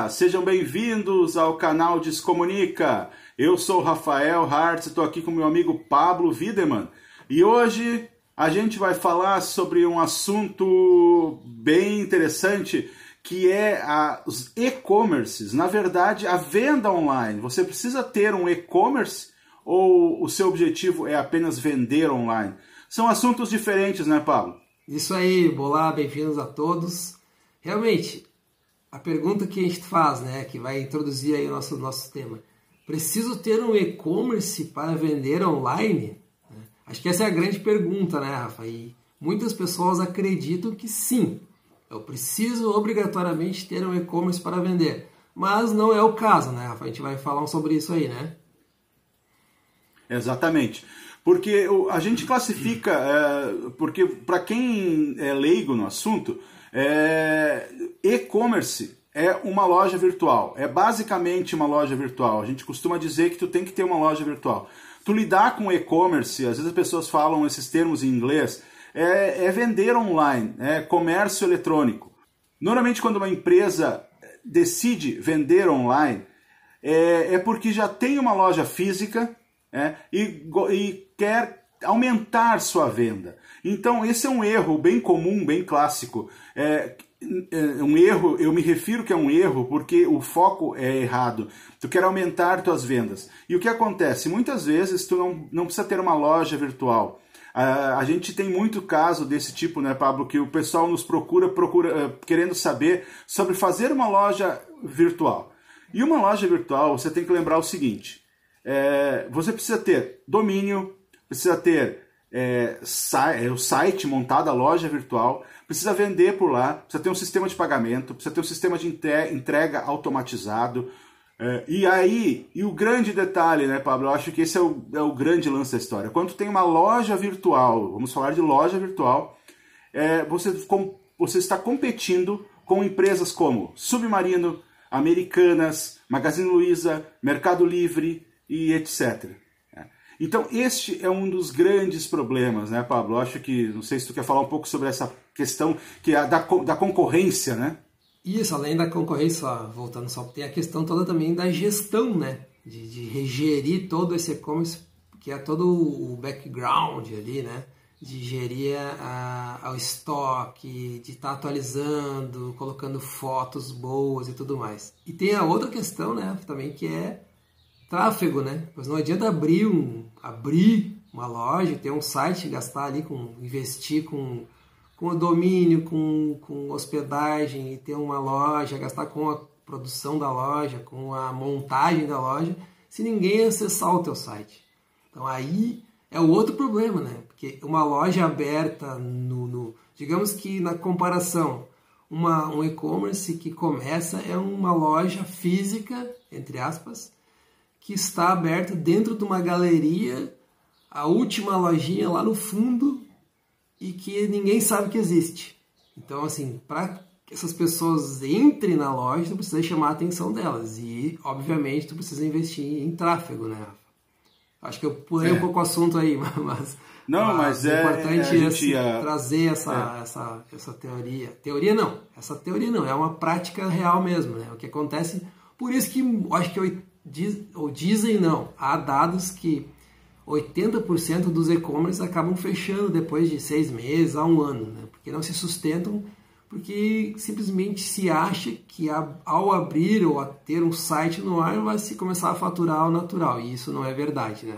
Olá, sejam bem-vindos ao canal Descomunica. Eu sou Rafael Hartz, estou aqui com meu amigo Pablo Wiedemann e hoje a gente vai falar sobre um assunto bem interessante que é a, os e-commerces. Na verdade, a venda online. Você precisa ter um e-commerce ou o seu objetivo é apenas vender online? São assuntos diferentes, né, Pablo? Isso aí, olá, bem-vindos a todos. Realmente, a pergunta que a gente faz, né, que vai introduzir aí o nosso, nosso tema, preciso ter um e-commerce para vender online? Acho que essa é a grande pergunta, né, Rafa? E muitas pessoas acreditam que sim, eu preciso obrigatoriamente ter um e-commerce para vender. Mas não é o caso, né, Rafa? A gente vai falar sobre isso aí, né? Exatamente. Porque a gente classifica, é, porque para quem é leigo no assunto, é, e-commerce é uma loja virtual. É basicamente uma loja virtual. A gente costuma dizer que tu tem que ter uma loja virtual. Tu lidar com e-commerce, às vezes as pessoas falam esses termos em inglês, é, é vender online, é comércio eletrônico. Normalmente quando uma empresa decide vender online, é, é porque já tem uma loja física é, e, e quer aumentar sua venda. Então, esse é um erro bem comum, bem clássico. É, é, um erro, eu me refiro que é um erro porque o foco é errado. Tu quer aumentar tuas vendas. E o que acontece? Muitas vezes tu não, não precisa ter uma loja virtual. Uh, a gente tem muito caso desse tipo, né, Pablo, que o pessoal nos procura, procura uh, querendo saber sobre fazer uma loja virtual. E uma loja virtual, você tem que lembrar o seguinte: é, você precisa ter domínio, precisa ter é, é, o site montado, a loja virtual, precisa vender por lá, precisa ter um sistema de pagamento, precisa ter um sistema de entrega automatizado. É, e aí, e o grande detalhe, né, Pablo? Eu acho que esse é o, é o grande lance da história. Quando tem uma loja virtual, vamos falar de loja virtual, é, você, com, você está competindo com empresas como Submarino, Americanas, Magazine Luiza, Mercado Livre, e etc. Então, este é um dos grandes problemas, né, Pablo? Acho que, não sei se tu quer falar um pouco sobre essa questão que é da, da concorrência, né? Isso, além da concorrência, voltando só, tem a questão toda também da gestão, né? De, de regerir todo esse e-commerce, que é todo o background ali, né? De gerir a, a, o estoque, de estar tá atualizando, colocando fotos boas e tudo mais. E tem a outra questão, né? Também que é tráfego, né? Pois não adianta abrir um abrir uma loja, ter um site, gastar ali com investir com com domínio, com, com hospedagem e ter uma loja, gastar com a produção da loja, com a montagem da loja, se ninguém acessar o teu site. Então aí é o outro problema, né? Porque uma loja aberta no, no digamos que na comparação, uma, um e-commerce que começa é uma loja física, entre aspas, que está aberta dentro de uma galeria, a última lojinha lá no fundo e que ninguém sabe que existe. Então, assim, para que essas pessoas entrem na loja, tu precisa chamar a atenção delas e, obviamente, tu precisa investir em tráfego, né? Acho que eu pulei é. um pouco o assunto aí, mas não, mas, mas é, importante é, assim, ia... trazer essa, é. essa, essa teoria. Teoria não, essa teoria não, é uma prática real mesmo, né? O que acontece, por isso que acho que diz, ou dizem não, há dados que 80% dos e-commerce acabam fechando depois de seis meses a um ano, né? porque não se sustentam, porque simplesmente se acha que ao abrir ou a ter um site no ar vai se começar a faturar ao natural, e isso não é verdade, né?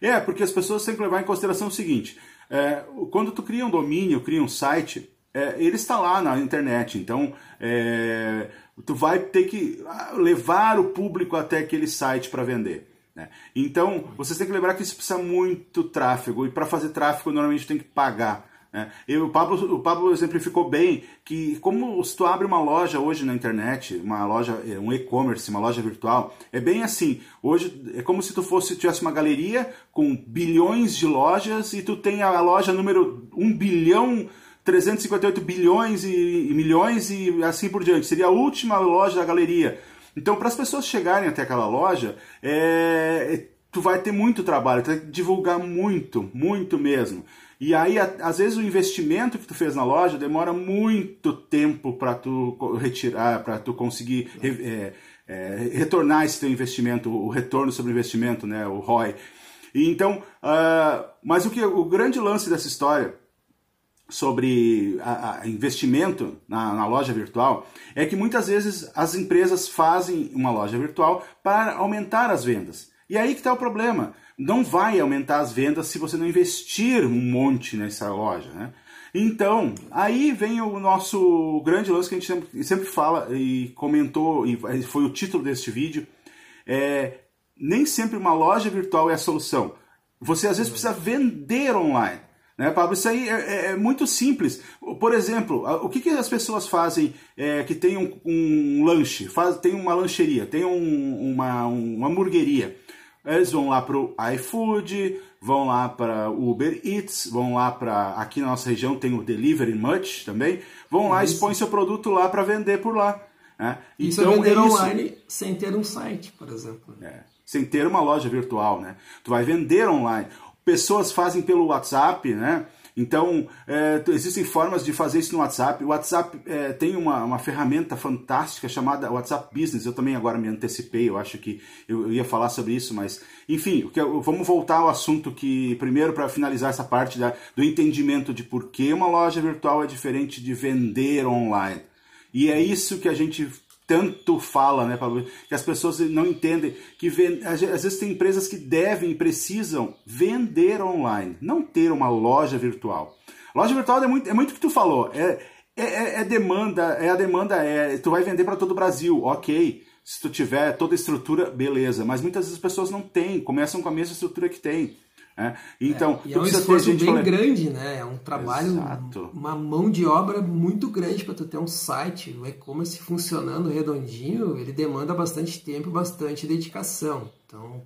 É, porque as pessoas têm que levar em consideração o seguinte, é, quando tu cria um domínio, cria um site, é, ele está lá na internet, então é, tu vai ter que ah, levar o público até aquele site para vender. Né? Então, vocês têm que lembrar que isso precisa muito tráfego, e para fazer tráfego normalmente tem que pagar. Né? O, Pablo, o Pablo exemplificou bem que, como se tu abre uma loja hoje na internet, uma loja, é, um e-commerce, uma loja virtual, é bem assim. Hoje é como se tu fosse tivesse uma galeria com bilhões de lojas e tu tem a loja número 1 bilhão 358 bilhões e, e milhões e assim por diante. Seria a última loja da galeria. Então, para as pessoas chegarem até aquela loja, é, tu vai ter muito trabalho, tu vai divulgar muito, muito mesmo. E aí, às vezes, o investimento que tu fez na loja demora muito tempo para tu retirar, para tu conseguir é, é, retornar esse teu investimento, o retorno sobre investimento, né, o ROI. E então, uh, mas o que o grande lance dessa história sobre a, a investimento na, na, loja virtual é que muitas vezes as empresas fazem uma loja virtual para aumentar as vendas. E aí que está o problema. Não vai aumentar as vendas se você não investir um monte nessa loja. Né? Então, aí vem o nosso grande lance que a gente sempre, fala e comentou, e foi o título deste vídeo. É, nem sempre uma loja virtual é a solução. Você às vezes precisa vender online. Né, Pablo? Isso aí é, é, é, muito simples. Por exemplo, o que, que as pessoas fazem é, que tem um, um, lanche, faz, tem uma lancheria, tem um, uma, uma hamburgueria. Eles vão lá para o iFood, vão lá para o Uber Eats, vão lá para. Aqui na nossa região tem o Delivery Much também. Vão lá e expõem seu produto lá para vender por lá. Né? Isso então, é vender é online sem ter um site, por exemplo. É, sem ter uma loja virtual. Né? Tu vai vender online pessoas fazem pelo WhatsApp, né? Então, é, existem formas de fazer isso no WhatsApp. O WhatsApp é, tem uma, uma ferramenta fantástica chamada WhatsApp Business. Eu também agora me antecipei, eu acho que eu, eu ia falar sobre isso, mas enfim, vamos voltar ao assunto que, primeiro, para finalizar essa parte da, do entendimento de por que uma loja virtual é diferente de vender online. E é isso que a gente tanto fala, né, Pablo? Que as pessoas não entendem que às vezes tem empresas que devem precisam vender online, não ter uma loja virtual. Loja virtual é muito, é muito o que tu falou. É, é, é, é demanda, é a demanda, é tu vai vender para todo o Brasil, ok. Se tu tiver toda a estrutura, beleza. Mas muitas vezes as pessoas não têm, começam com a mesma estrutura que tem. É, então, é, e é um esforço bem grande, né? É um trabalho, Exato. uma mão de obra muito grande para tu ter um site, o e-commerce funcionando redondinho, ele demanda bastante tempo, bastante dedicação. Então,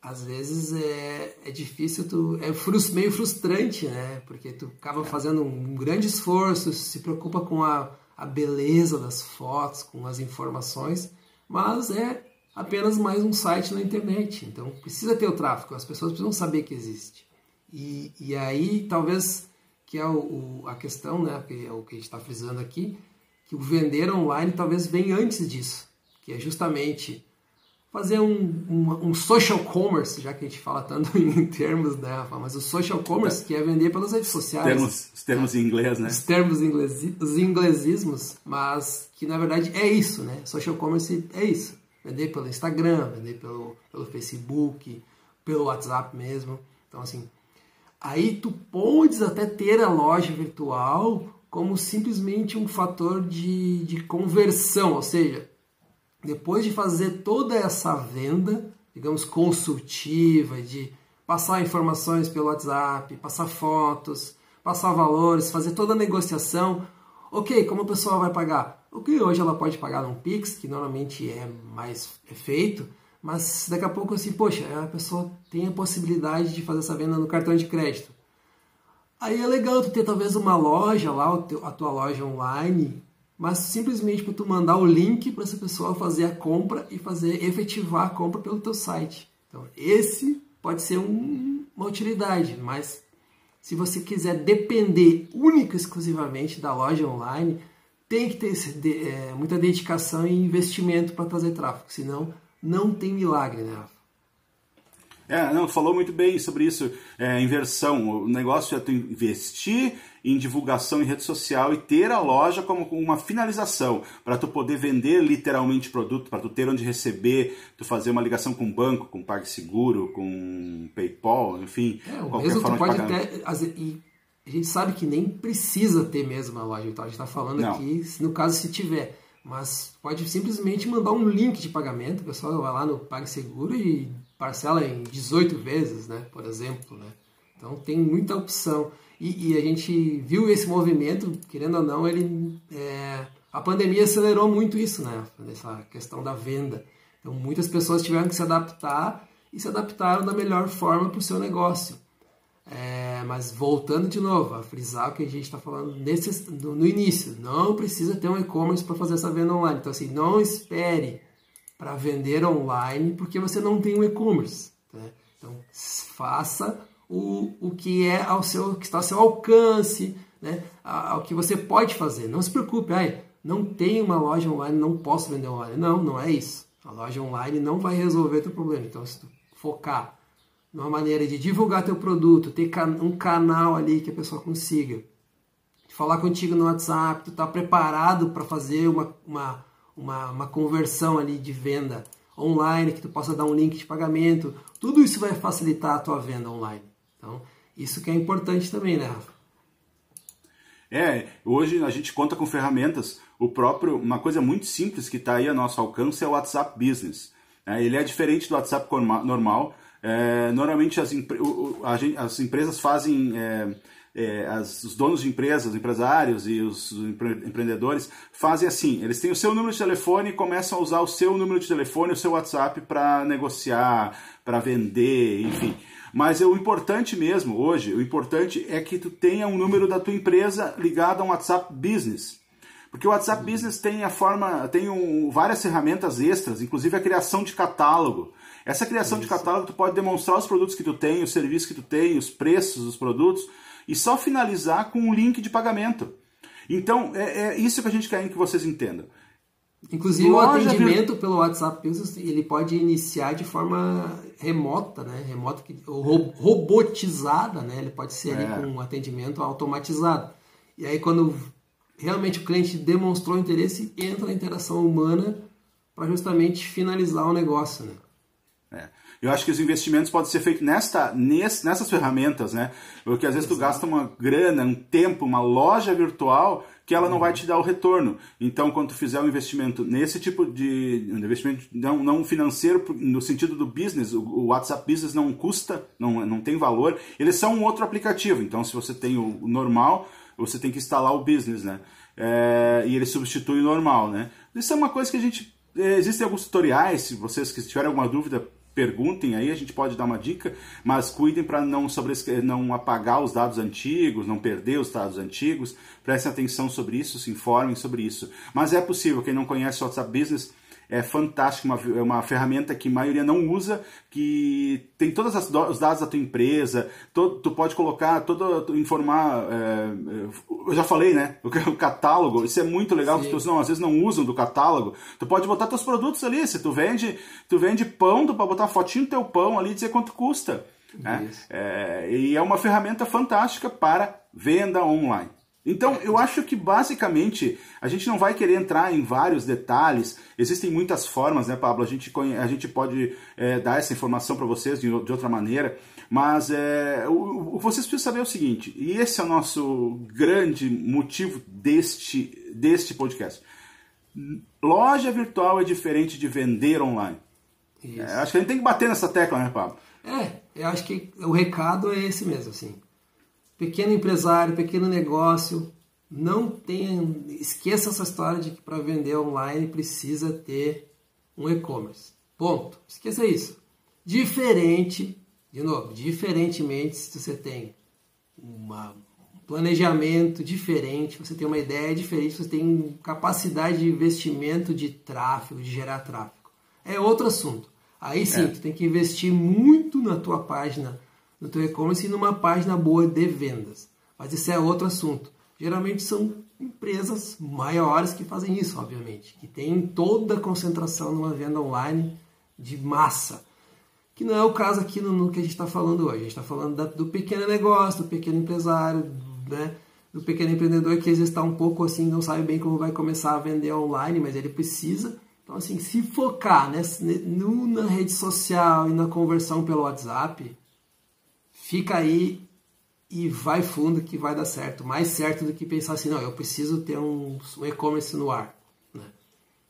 às vezes é, é difícil, tu, é frust, meio frustrante, né? Porque tu acaba fazendo um grande esforço, se preocupa com a, a beleza das fotos, com as informações, mas é apenas mais um site na internet. Então precisa ter o tráfego, as pessoas precisam saber que existe. E, e aí talvez que é o, o, a questão, né, que é o que a gente está frisando aqui, que o vender online talvez venha antes disso, que é justamente fazer um, um, um, social commerce, já que a gente fala tanto em termos, né, mas o social commerce, que é vender pelas redes sociais. Termos, os termos em inglês, né? Os termos inglesi, os inglesismos, mas que na verdade é isso, né? Social commerce é isso vender pelo Instagram, vender pelo, pelo Facebook, pelo WhatsApp mesmo. Então, assim, aí tu podes até ter a loja virtual como simplesmente um fator de, de conversão, ou seja, depois de fazer toda essa venda, digamos, consultiva, de passar informações pelo WhatsApp, passar fotos, passar valores, fazer toda a negociação, ok, como a pessoa vai pagar? O que hoje ela pode pagar num Pix, que normalmente é mais feito, mas daqui a pouco assim, poxa, a pessoa tem a possibilidade de fazer essa venda no cartão de crédito. Aí é legal tu ter talvez uma loja lá, a tua loja online, mas simplesmente para tu mandar o link para essa pessoa fazer a compra e fazer efetivar a compra pelo teu site. Então, esse pode ser um, uma utilidade, mas se você quiser depender única e exclusivamente da loja online, tem que ter é, muita dedicação e investimento para trazer tráfego, senão não tem milagre, né, Rafa? É, não, falou muito bem sobre isso, é, inversão. O negócio é tu investir em divulgação em rede social e ter a loja como uma finalização para tu poder vender literalmente produto, para tu ter onde receber, tu fazer uma ligação com o banco, com PagSeguro, com PayPal, enfim, é, qualquer mesmo forma tu pode até, e a gente sabe que nem precisa ter mesmo a loja virtual. A gente está falando Não. aqui, no caso se tiver. Mas pode simplesmente mandar um link de pagamento. O pessoal vai lá no PagSeguro e parcela em 18 vezes, né? Por exemplo, né? Então tem muita opção. E, e a gente viu esse movimento, querendo ou não, ele é, a pandemia acelerou muito isso, né? Essa questão da venda. Então muitas pessoas tiveram que se adaptar e se adaptaram da melhor forma para o seu negócio. É, mas voltando de novo, a frisar o que a gente está falando nesse, no, no, início, não precisa ter um e-commerce para fazer essa venda online. Então, assim, não espere para vender online porque você não tem um e-commerce. Né? Então, faça o, o que é ao seu, que está ao seu alcance, né? ao que você pode fazer. Não se preocupe, ai, não tenho uma loja online, não posso vender online. Não, não é isso. A loja online não vai resolver teu problema. Então, se tu focar numa maneira de divulgar teu produto, ter um canal ali que a pessoa consiga falar contigo no WhatsApp, tu tá preparado para fazer uma, uma, uma, uma conversão ali de venda online, que tu possa dar um link de pagamento, tudo isso vai facilitar a tua venda online. Então, isso que é importante também, né, Rafa? É, hoje a gente conta com ferramentas. O próprio, uma coisa muito simples que está aí a nosso alcance é o WhatsApp Business. É, ele é diferente do WhatsApp normal. É, normalmente as, as, empresas fazem, é, é, as, os donos de empresas, os empresários e os empreendedores fazem assim: eles têm o seu número de telefone e começam a usar o seu número de telefone, o seu WhatsApp para negociar, para vender, enfim. Mas o importante mesmo hoje, o importante é que tu tenha um número da tua empresa ligado a um WhatsApp Business. Porque o WhatsApp Business tem a forma, tem um, várias ferramentas extras, inclusive a criação de catálogo. Essa criação de catálogo tu pode demonstrar os produtos que tu tem, os serviços que tu tem, os preços dos produtos e só finalizar com um link de pagamento. Então é, é isso que a gente quer que vocês entendam. Inclusive Loja o atendimento pelo WhatsApp ele pode iniciar de forma remota, né? Remota ou robotizada, né? Ele pode ser é. ali com um atendimento automatizado. E aí quando realmente o cliente demonstrou interesse, entra a interação humana para justamente finalizar o negócio, né? É. Eu acho que os investimentos podem ser feitos nesta, nessas ferramentas, né? Porque às vezes Exato. tu gasta uma grana, um tempo, uma loja virtual que ela não vai te dar o retorno. Então, quando tu fizer um investimento nesse tipo de um investimento não, não financeiro, no sentido do business, o, WhatsApp Business não custa, não, não tem valor, eles são um outro aplicativo. Então, se você tem o, normal, você tem que instalar o business, né? É, e ele substitui o normal, né? Isso é uma coisa que a gente. É, existem alguns tutoriais, se vocês tiverem alguma dúvida, perguntem aí, a gente pode dar uma dica, mas cuidem para não, não apagar os dados antigos, não perder os dados antigos, prestem atenção sobre isso, se informem sobre isso. Mas é possível, quem não conhece o WhatsApp Business, é fantástica, uma, é uma ferramenta que a maioria não usa, que tem todos os dados da tua empresa, todo, tu pode colocar, todo, informar, é, eu já falei, né, o, catálogo, isso é muito legal, Sim. porque não, às vezes não usam do catálogo, tu pode botar teus produtos ali, se tu vende, tu vende pão, tu pode botar fotinho do teu pão ali e dizer quanto custa. Né? É, e é uma ferramenta fantástica para venda online. Então, eu acho que basicamente a gente não vai querer entrar em vários detalhes. Existem muitas formas, né, Pablo? A gente, a gente pode é, dar essa informação para vocês de, de, outra maneira, mas é, o, o, vocês precisam saber é o seguinte, e esse é o nosso grande motivo deste, deste podcast. Loja virtual é diferente de vender online. É, acho que a gente tem que bater nessa tecla, né, Pablo? É, eu acho que o recado é esse mesmo, assim pequeno empresário, pequeno negócio, não tenha, esqueça essa história de que para vender online precisa ter um e-commerce. Ponto. Esqueça isso. Diferente, de novo, diferentemente se você tem uma, um planejamento diferente, você tem uma ideia diferente, você tem capacidade de investimento de tráfego, de gerar tráfego. É outro assunto. Aí sim, é. tu tem que investir muito na tua página no teu e-commerce e numa página boa de vendas. Mas isso é outro assunto. Geralmente são empresas maiores que fazem isso, obviamente, que têm toda a concentração numa venda online de massa. Que não é o caso aqui no, no que a gente está falando hoje. A gente está falando da, do pequeno negócio, do pequeno empresário, né? do pequeno empreendedor que às vezes está um pouco assim, não sabe bem como vai começar a vender online, mas ele precisa. Então, assim, se focar né, no, na rede social e na conversão pelo WhatsApp, fica aí e vai fundo que vai dar certo. Mais certo do que pensar assim, não, eu preciso ter um, um e-commerce no ar. Né?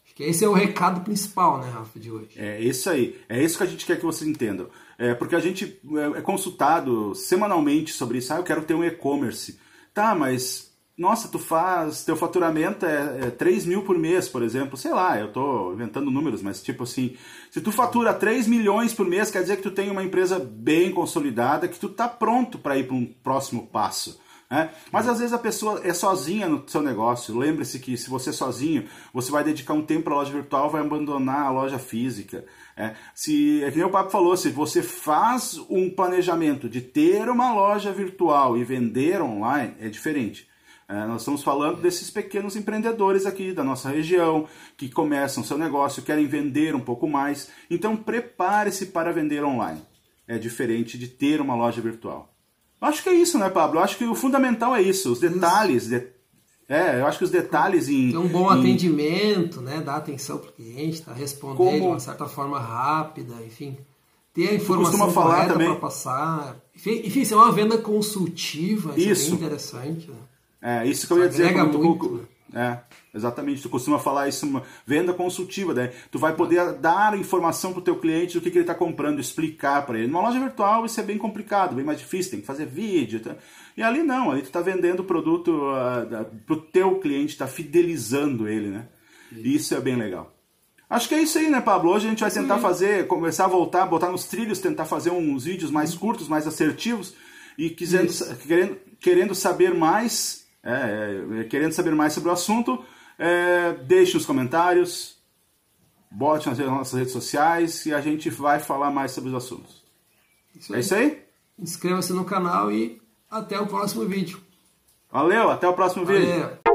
Acho que esse é o recado principal, né, Rafa, de hoje. É isso aí. É isso que a gente quer que vocês entendam. É, porque a gente é, é consultado semanalmente sobre isso. Ah, eu quero ter um e-commerce. Tá, mas nossa, tu faz, teu faturamento é, é 3 mil por mês, por exemplo, sei lá, eu tô inventando números, mas tipo assim, se tu fatura 3 milhões por mês, quer dizer que tu tem uma empresa bem consolidada, que tu tá pronto para ir para um próximo passo. Né? Mas às vezes a pessoa é sozinha no seu negócio. Lembre-se que se você é sozinho, você vai dedicar um tempo para a loja virtual, vai abandonar a loja física. É, se, é que nem o Papo falou, se você faz um planejamento de ter uma loja virtual e vender online, é diferente. É, nós estamos falando desses pequenos empreendedores aqui da nossa região que começam seu negócio, querem vender um pouco mais. Então prepare-se para vender online. É diferente de ter uma loja virtual. Acho que é isso, né, Pablo? Acho que o fundamental é isso, os detalhes. De... É, eu acho que os detalhes em. Ter um bom em... atendimento, né? Dar atenção para o cliente, tá? responder Como... de uma certa forma rápida, enfim. Ter a informação correta para passar. Enfim, enfim, ser uma venda consultiva, isso, isso. é bem interessante. Né? É, isso que eu ia dizer. Muito. Tu, é, exatamente. Tu costuma falar isso, uma venda consultiva, né? Tu vai poder dar informação pro teu cliente do que, que ele está comprando, explicar para ele. Numa loja virtual isso é bem complicado, bem mais difícil, tem que fazer vídeo. Tá? E ali não, ali tu está vendendo o produto uh, pro teu cliente, está fidelizando ele, né? Isso é bem legal. Acho que é isso aí, né, Pablo? Hoje a gente vai tentar Sim. fazer, começar a voltar, botar nos trilhos, tentar fazer uns vídeos mais curtos, mais assertivos e quisendo, querendo, querendo saber mais é, é, querendo saber mais sobre o assunto, é, deixe os comentários, bote nas nossas redes sociais e a gente vai falar mais sobre os assuntos. Isso é isso aí? Inscreva-se no canal e até o próximo vídeo. Valeu, até o próximo Valeu. vídeo.